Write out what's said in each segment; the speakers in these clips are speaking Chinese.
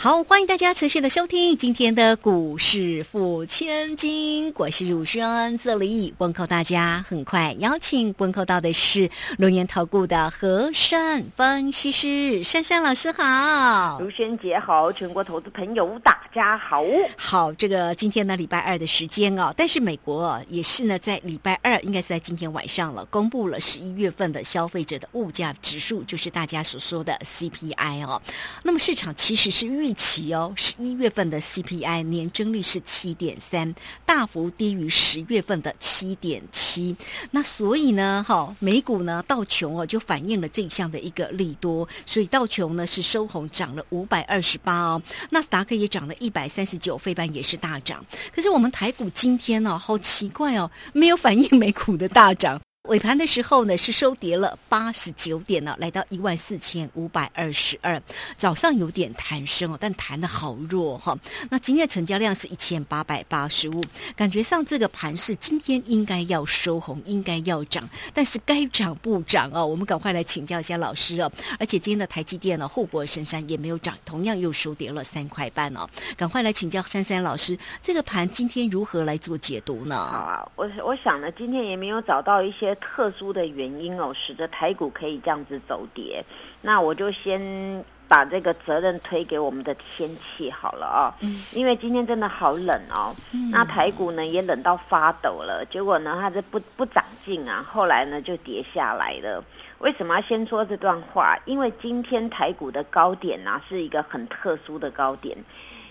好，欢迎大家持续的收听今天的股市付千金，我是汝轩，这里问候大家。很快邀请问候到的是龙岩投顾的和善分析师珊珊老师，好，如轩姐好，全国投资朋友大家好。好，这个今天呢礼拜二的时间哦，但是美国也是呢在礼拜二，应该是在今天晚上了，公布了十一月份的消费者的物价指数，就是大家所说的 CPI 哦。那么市场其实是预。预期哦，十一月份的 CPI 年增率是七点三，大幅低于十月份的七点七。那所以呢，哈，美股呢道琼哦就反映了这项的一个利多，所以道琼呢是收红，涨了五百二十八哦。纳斯达克也涨了一百三十九，费半也是大涨。可是我们台股今天呢，好奇怪哦，没有反映美股的大涨。尾盘的时候呢，是收跌了八十九点呢，来到一万四千五百二十二。早上有点弹升哦，但弹的好弱哈。那今天的成交量是一千八百八十五，感觉上这个盘是今天应该要收红，应该要涨，但是该涨不涨哦。我们赶快来请教一下老师哦。而且今天的台积电呢，护国神山也没有涨，同样又收跌了三块半哦。赶快来请教珊珊老师，这个盘今天如何来做解读呢？啊，我我想呢，今天也没有找到一些。特殊的原因哦，使得台股可以这样子走跌。那我就先把这个责任推给我们的天气好了啊，因为今天真的好冷哦。那台股呢也冷到发抖了，结果呢它这不不长进啊，后来呢就跌下来了。为什么要先说这段话？因为今天台股的高点呢是一个很特殊的高点，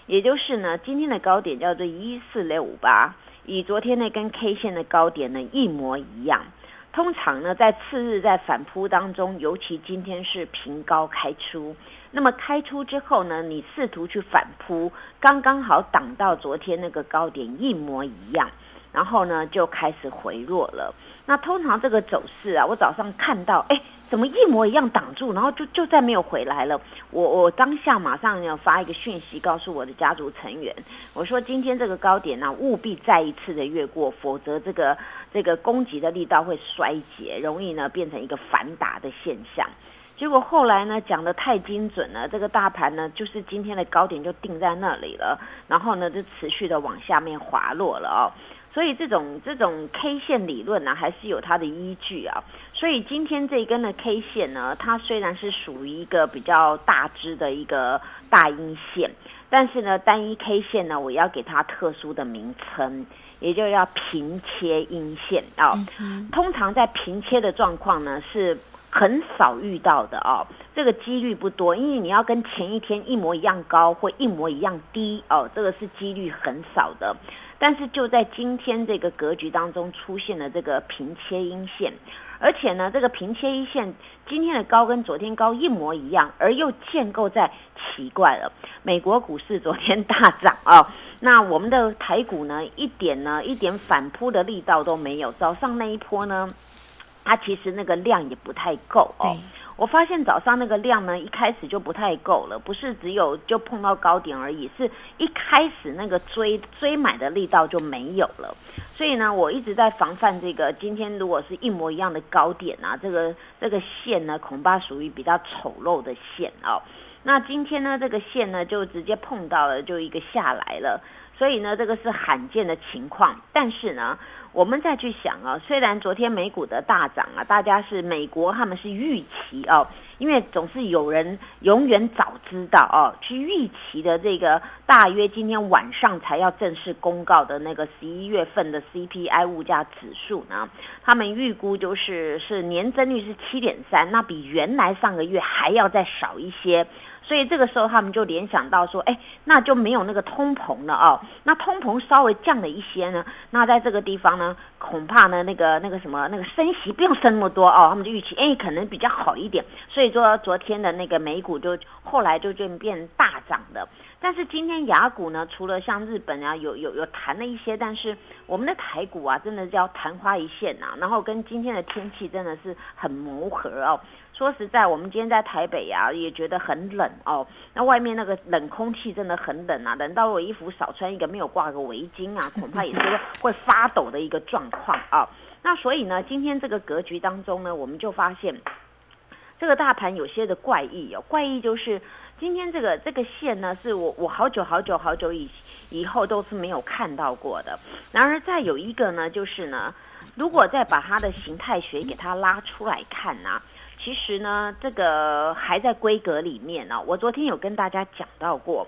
也就是呢今天的高点叫做一四六五八，与昨天那根 K 线的高点呢一模一样。通常呢，在次日在反扑当中，尤其今天是平高开出，那么开出之后呢，你试图去反扑，刚刚好挡到昨天那个高点一模一样，然后呢就开始回落了。那通常这个走势啊，我早上看到，哎。怎么一模一样挡住，然后就就再没有回来了？我我当下马上要发一个讯息告诉我的家族成员，我说今天这个高点呢，务必再一次的越过，否则这个这个攻击的力道会衰竭，容易呢变成一个反打的现象。结果后来呢讲的太精准了，这个大盘呢就是今天的高点就定在那里了，然后呢就持续的往下面滑落了哦。所以这种这种 K 线理论呢，还是有它的依据啊。所以今天这一根的 K 线呢，它虽然是属于一个比较大支的一个大阴线，但是呢，单一 K 线呢，我要给它特殊的名称，也就要平切阴线啊。通常在平切的状况呢，是很少遇到的哦，这个几率不多，因为你要跟前一天一模一样高或一模一样低哦，这个是几率很少的。但是就在今天这个格局当中出现了这个平切阴线，而且呢，这个平切阴线今天的高跟昨天高一模一样，而又建构在奇怪了。美国股市昨天大涨啊，那我们的台股呢，一点呢一点反扑的力道都没有。早上那一波呢，它其实那个量也不太够哦。我发现早上那个量呢，一开始就不太够了，不是只有就碰到高点而已，是一开始那个追追买的力道就没有了。所以呢，我一直在防范这个，今天如果是一模一样的高点啊，这个这个线呢，恐怕属于比较丑陋的线哦。那今天呢，这个线呢就直接碰到了，就一个下来了。所以呢，这个是罕见的情况，但是呢。我们再去想啊，虽然昨天美股的大涨啊，大家是美国他们是预期哦，因为总是有人永远早知道哦，去预期的这个大约今天晚上才要正式公告的那个十一月份的 CPI 物价指数呢，他们预估就是是年增率是七点三，那比原来上个月还要再少一些。所以这个时候他们就联想到说，哎，那就没有那个通膨了哦。那通膨稍微降了一些呢，那在这个地方呢，恐怕呢那个那个什么那个升息不用升那么多哦。他们就预期，哎，可能比较好一点。所以说昨天的那个美股就后来就就变大涨的。但是今天雅股呢，除了像日本啊有有有弹了一些，但是我们的台股啊，真的叫昙花一现呐。然后跟今天的天气真的是很磨合哦。说实在，我们今天在台北啊，也觉得很冷哦。那外面那个冷空气真的很冷啊，冷到我衣服少穿一个，没有挂个围巾啊，恐怕也是会发抖的一个状况啊。那所以呢，今天这个格局当中呢，我们就发现这个大盘有些的怪异哦。怪异就是今天这个这个线呢，是我我好久好久好久以以后都是没有看到过的。然而再有一个呢，就是呢，如果再把它的形态学给它拉出来看呢。其实呢，这个还在规格里面呢。我昨天有跟大家讲到过，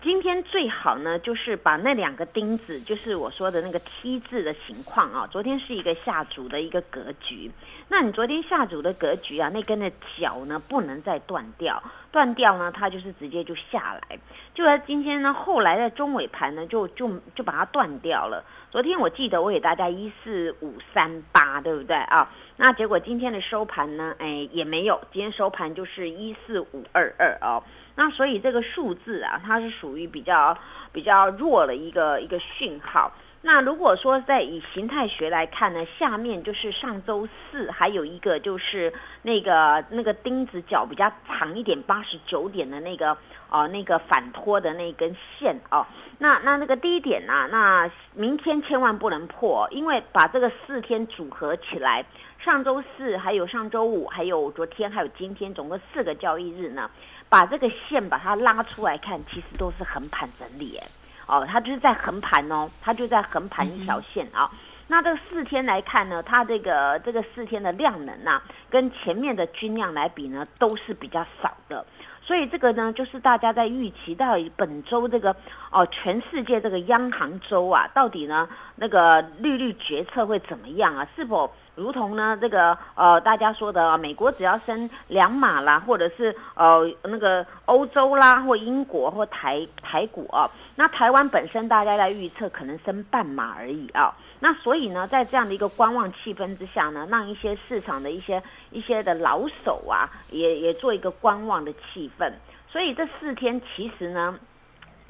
今天最好呢，就是把那两个钉子，就是我说的那个 T 字的情况啊。昨天是一个下足的一个格局，那你昨天下足的格局啊，那根的脚呢不能再断掉，断掉呢，它就是直接就下来。就在今天呢，后来的中尾盘呢，就就就把它断掉了。昨天我记得我给大家一四五三八，对不对啊？那结果今天的收盘呢？哎，也没有，今天收盘就是一四五二二哦。那所以这个数字啊，它是属于比较比较弱的一个一个讯号。那如果说在以形态学来看呢，下面就是上周四，还有一个就是那个那个钉子角比较长一点，八十九点的那个哦，那个反托的那根线哦。那那那个低点呢？那明天千万不能破，因为把这个四天组合起来，上周四还有上周五，还有昨天还有今天，总共四个交易日呢，把这个线把它拉出来看，其实都是横盘整理哦，它就是在横盘哦，它就在横盘一条线啊。那这四天来看呢，它这个这个四天的量能啊，跟前面的均量来比呢，都是比较少的。所以这个呢，就是大家在预期到本周这个哦，全世界这个央行周啊，到底呢那个利率决策会怎么样啊？是否？如同呢，这个呃，大家说的，美国只要升两码啦，或者是呃那个欧洲啦，或英国或台台股啊，那台湾本身大家在预测可能升半码而已啊。那所以呢，在这样的一个观望气氛之下呢，让一些市场的一些一些的老手啊，也也做一个观望的气氛。所以这四天其实呢。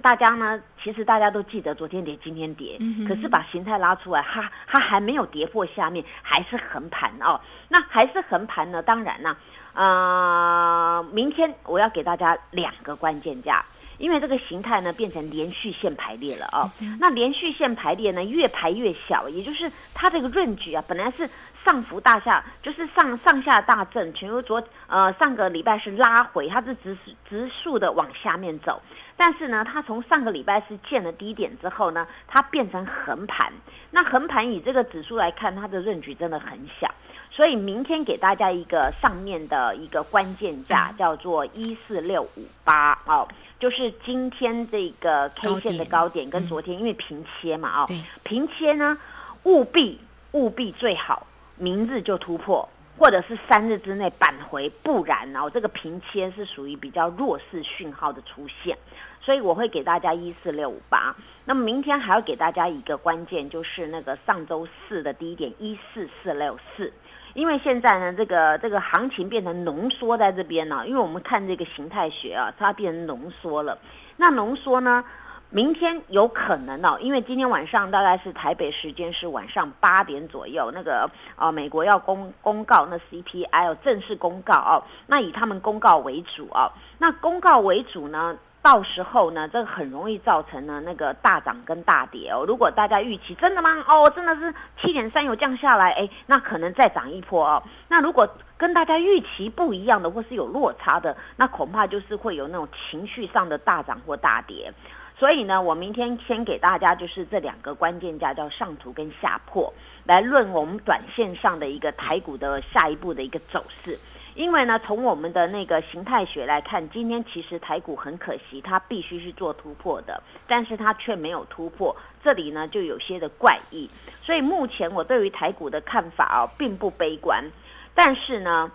大家呢，其实大家都记得昨天跌，今天跌，可是把形态拉出来，它它还没有跌破下面，还是横盘哦。那还是横盘呢？当然呢，呃，明天我要给大家两个关键价，因为这个形态呢变成连续线排列了哦。那连续线排列呢，越排越小，也就是它这个润局啊，本来是。上浮大下就是上上下大震，全由昨呃上个礼拜是拉回，它是直直竖的往下面走，但是呢，它从上个礼拜是见了低点之后呢，它变成横盘。那横盘以这个指数来看，它的润局真的很小，所以明天给大家一个上面的一个关键价，叫做一四六五八哦，就是今天这个 K 线的高点跟昨天因为平切嘛哦，平切呢务必务必最好。明日就突破，或者是三日之内扳回，不然哦，这个平切是属于比较弱势讯号的出现，所以我会给大家一四六五八。那么明天还要给大家一个关键，就是那个上周四的低点一四四六四，因为现在呢，这个这个行情变成浓缩在这边呢，因为我们看这个形态学啊，它变成浓缩了。那浓缩呢？明天有可能哦，因为今天晚上大概是台北时间是晚上八点左右，那个啊美国要公公告那 CPI 正式公告哦，那以他们公告为主哦，那公告为主呢，到时候呢，这个很容易造成呢那个大涨跟大跌哦。如果大家预期真的吗？哦，真的是七点三有降下来，哎，那可能再涨一波哦。那如果跟大家预期不一样的，或是有落差的，那恐怕就是会有那种情绪上的大涨或大跌。所以呢，我明天先给大家就是这两个关键价，叫上图跟下破，来论我们短线上的一个台股的下一步的一个走势。因为呢，从我们的那个形态学来看，今天其实台股很可惜，它必须是做突破的，但是它却没有突破，这里呢就有些的怪异。所以目前我对于台股的看法哦，并不悲观，但是呢，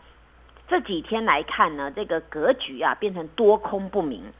这几天来看呢，这个格局啊变成多空不明。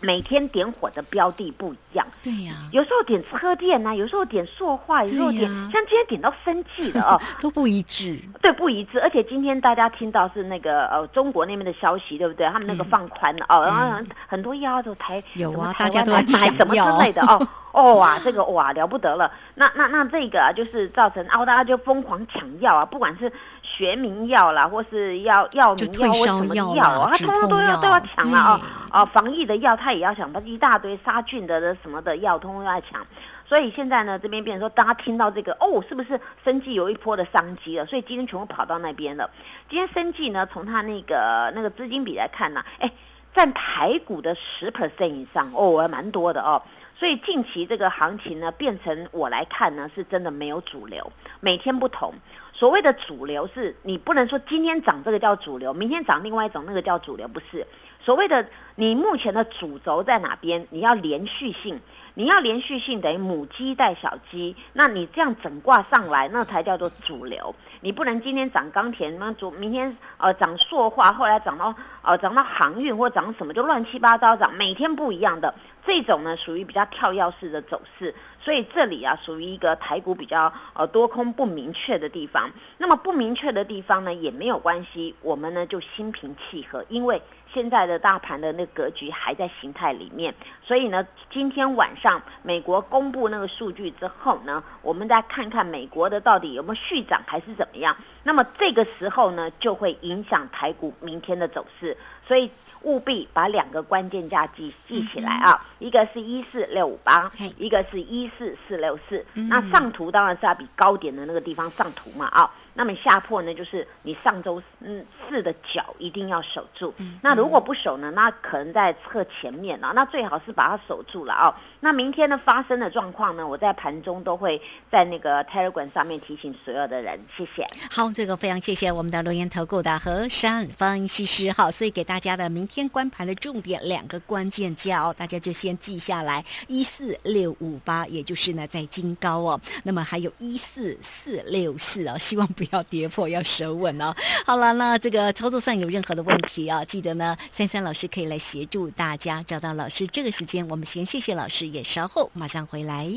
每天点火的标的不一样，对呀，有时候点车店呐，有时候点塑化，有时候点像今天点到生气的哦，都不一致。对，不一致。而且今天大家听到是那个呃中国那边的消息，对不对？他们那个放宽了、哦，然后很很多药都台嗯有啊大家都在买抢什么之类的哦。哦哇，这个哇了不得了！那那那这个啊，就是造成澳，大家就疯狂抢药啊，不管是学名药啦，或是药药名药或什么药药哦啦，他通通都要都要抢了啊啊哦，防疫的药他也要抢，他一大堆杀菌的的什么的药，通通都要抢。所以现在呢，这边变成说，大家听到这个哦，是不是生计有一波的商机了？所以今天全部跑到那边了。今天生计呢，从他那个那个资金比来看呢，哎，占台股的十 percent 以上哦，还蛮多的哦。所以近期这个行情呢，变成我来看呢，是真的没有主流，每天不同。所谓的主流是你不能说今天涨这个叫主流，明天涨另外一种那个叫主流，不是。所谓的你目前的主轴在哪边，你要连续性，你要连续性等于母鸡带小鸡，那你这样整挂上来，那才叫做主流。你不能今天涨钢铁，那主明天呃涨塑化，后来涨到呃涨到航运或涨什么就乱七八糟涨，每天不一样的这种呢，属于比较跳跃式的走势。所以这里啊，属于一个台股比较呃多空不明确的地方。那么不明确的地方呢，也没有关系，我们呢就心平气和，因为现在的大盘的那个格局还在形态里面。所以呢，今天晚上美国公布那个数据之后呢，我们再看看美国的到底有没有续涨还是怎么样。那么这个时候呢，就会影响台股明天的走势。所以。务必把两个关键价记记起来啊，一个是一四六五八，一个是一四四六四。嗯那上图当然是要比高点的那个地方上图嘛啊。那么下破呢，就是你上周嗯四的脚一定要守住。那如果不守呢，那可能在侧前面啊，那最好是把它守住了啊。那明天呢发生的状况呢，我在盘中都会在那个 Telegram 上面提醒所有的人，谢谢。好，这个非常谢谢我们的留言投顾的和山分析师。好，所以给大家的明天关盘的重点两个关键价哦，大家就先记下来：一四六五八，也就是呢在金高哦。那么还有一四四六四哦，希望不要跌破，要守稳哦。好了，那这个操作上有任何的问题啊，记得呢珊珊老师可以来协助大家找到老师。这个时间我们先谢谢老师，也稍后马上回来。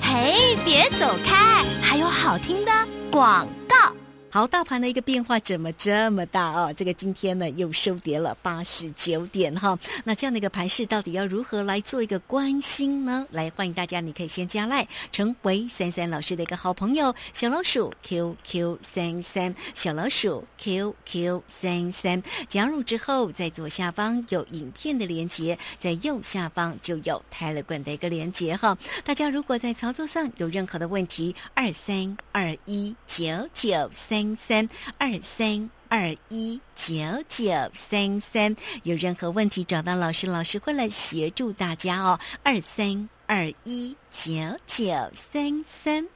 嘿，别走开，还有好听的广。好，大盘的一个变化怎么这么大哦？这个今天呢又收跌了八十九点哈。那这样的一个盘势，到底要如何来做一个关心呢？来，欢迎大家，你可以先加赖，成为珊珊老师的一个好朋友，小老鼠 QQ 三三，小老鼠 QQ 三三。加入之后，在左下方有影片的连接，在右下方就有泰勒管的一个连接哈。大家如果在操作上有任何的问题，二三二一九九三三二三二一九九三三，有任何问题找到老师，老师会来协助大家哦。二三二一九九三三。